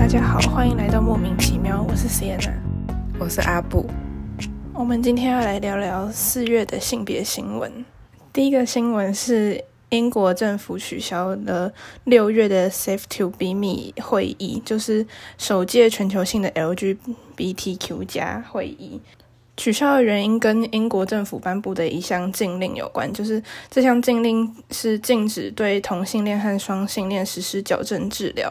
大家好，欢迎来到莫名其妙，我是 Sienna，我是阿布。我们今天要来聊聊四月的性别新闻。第一个新闻是英国政府取消了六月的 Safe to Be Me 会议，就是首届全球性的 LGBTQ 加会议。取消的原因跟英国政府颁布的一项禁令有关，就是这项禁令是禁止对同性恋和双性恋实施矫正治疗，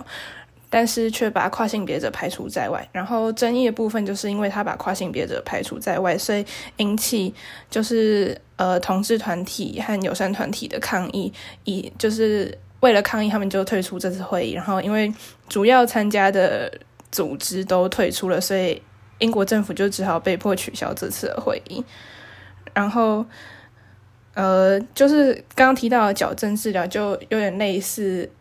但是却把跨性别者排除在外。然后争议的部分就是因为他把跨性别者排除在外，所以引起就是呃同志团体和友善团体的抗议，以就是为了抗议，他们就退出这次会议。然后因为主要参加的组织都退出了，所以。英国政府就只好被迫取消这次的会议，然后，呃，就是刚刚提到的矫正治疗，就有点类似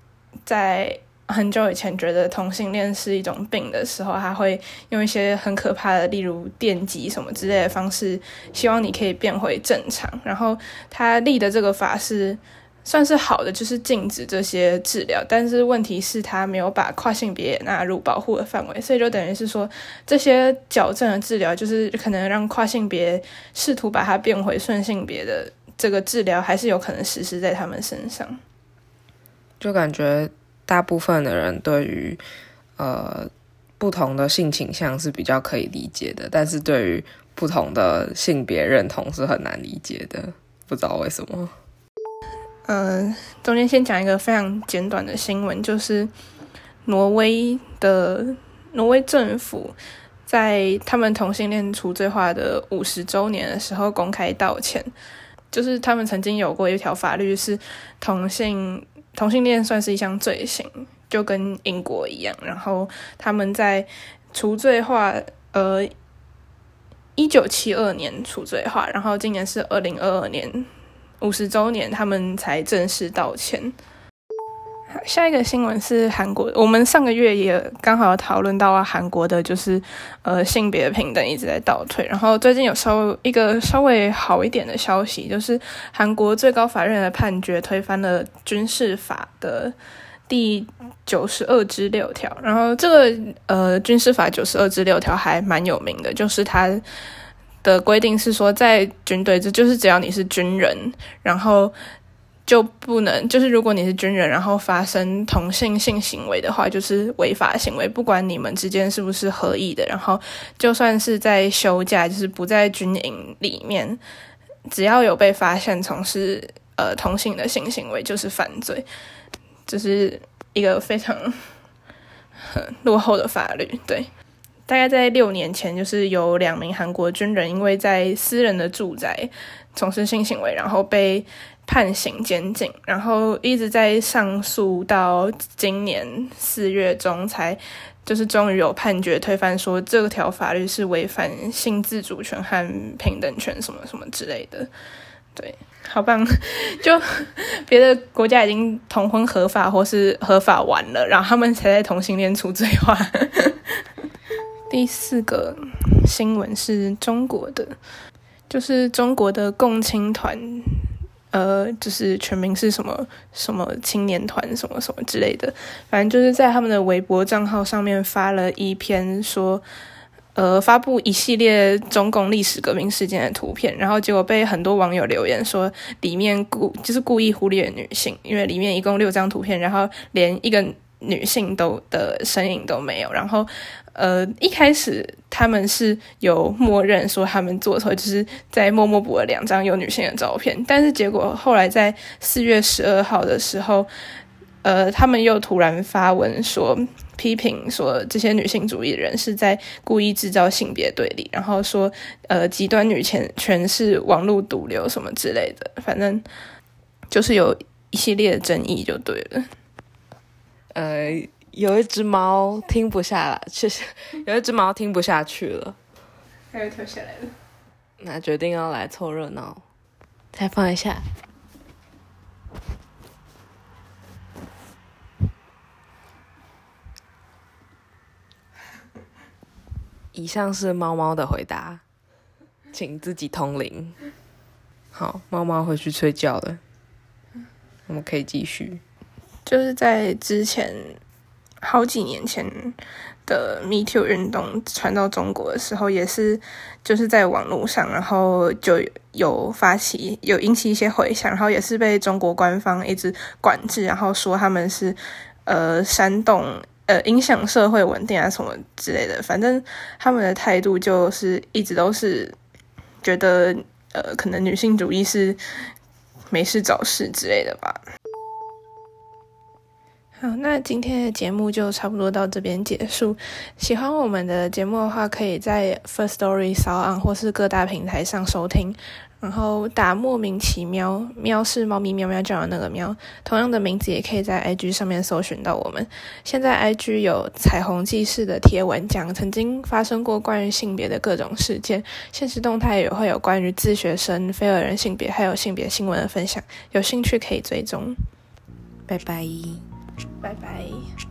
在很久以前觉得同性恋是一种病的时候，他会用一些很可怕的，例如电击什么之类的方式，希望你可以变回正常。然后他立的这个法是。算是好的，就是禁止这些治疗，但是问题是，他没有把跨性别纳入保护的范围，所以就等于是说，这些矫正的治疗，就是可能让跨性别试图把它变回顺性别的这个治疗，还是有可能实施在他们身上。就感觉大部分的人对于呃不同的性倾向是比较可以理解的，但是对于不同的性别认同是很难理解的，不知道为什么。呃，中间先讲一个非常简短的新闻，就是挪威的挪威政府在他们同性恋除罪化的五十周年的时候公开道歉，就是他们曾经有过一条法律是同性同性恋算是一项罪行，就跟英国一样，然后他们在除罪化，呃，一九七二年除罪化，然后今年是二零二二年。五十周年，他们才正式道歉。下一个新闻是韩国，我们上个月也刚好讨论到韩国的，就是呃性别平等一直在倒退。然后最近有稍微一个稍微好一点的消息，就是韩国最高法院的判决推翻了军事法的第九十二之六条。然后这个呃军事法九十二之六条还蛮有名的，就是它。的规定是说，在军队，这就是只要你是军人，然后就不能，就是如果你是军人，然后发生同性性行为的话，就是违法行为，不管你们之间是不是合意的，然后就算是在休假，就是不在军营里面，只要有被发现从事呃同性的性行为，就是犯罪，这是一个非常很落后的法律，对。大概在六年前，就是有两名韩国军人因为在私人的住宅从事性行为，然后被判刑监禁，然后一直在上诉到今年四月中才，就是终于有判决推翻，说这条法律是违反性自主权和平等权什么什么之类的。对，好棒！就别的国家已经同婚合法或是合法完了，然后他们才在同性恋除罪化。第四个新闻是中国的，就是中国的共青团，呃，就是全名是什么什么青年团什么什么之类的，反正就是在他们的微博账号上面发了一篇说，呃，发布一系列中共历史革命事件的图片，然后结果被很多网友留言说里面故就是故意忽略女性，因为里面一共六张图片，然后连一个女性都的身影都没有，然后。呃，一开始他们是有默认说他们做错，就是在默默补了两张有女性的照片，但是结果后来在四月十二号的时候，呃，他们又突然发文说批评说这些女性主义人是在故意制造性别对立，然后说呃极端女权全是网络毒瘤什么之类的，反正就是有一系列的争议就对了，呃。有一只猫听不下了，确实 有一只猫听不下去了，它又跳下来了。那决定要来凑热闹，再放一下。以上是猫猫的回答，请自己通灵。好，猫猫回去睡觉了，我们可以继续。就是在之前。好几年前的 Me Too 运动传到中国的时候，也是就是在网络上，然后就有发起有引起一些回响，然后也是被中国官方一直管制，然后说他们是呃煽动呃影响社会稳定啊什么之类的，反正他们的态度就是一直都是觉得呃可能女性主义是没事找事之类的吧。好，那今天的节目就差不多到这边结束。喜欢我们的节目的话，可以在 First Story、s o n 或是各大平台上收听。然后打莫名其妙，喵是猫咪喵喵叫的那个喵。同样的名字也可以在 IG 上面搜寻到我们。现在 IG 有彩虹记事的贴文，讲曾经发生过关于性别的各种事件。现实动态也会有关于自学生、非二人性别还有性别新闻的分享。有兴趣可以追踪。拜拜。拜拜。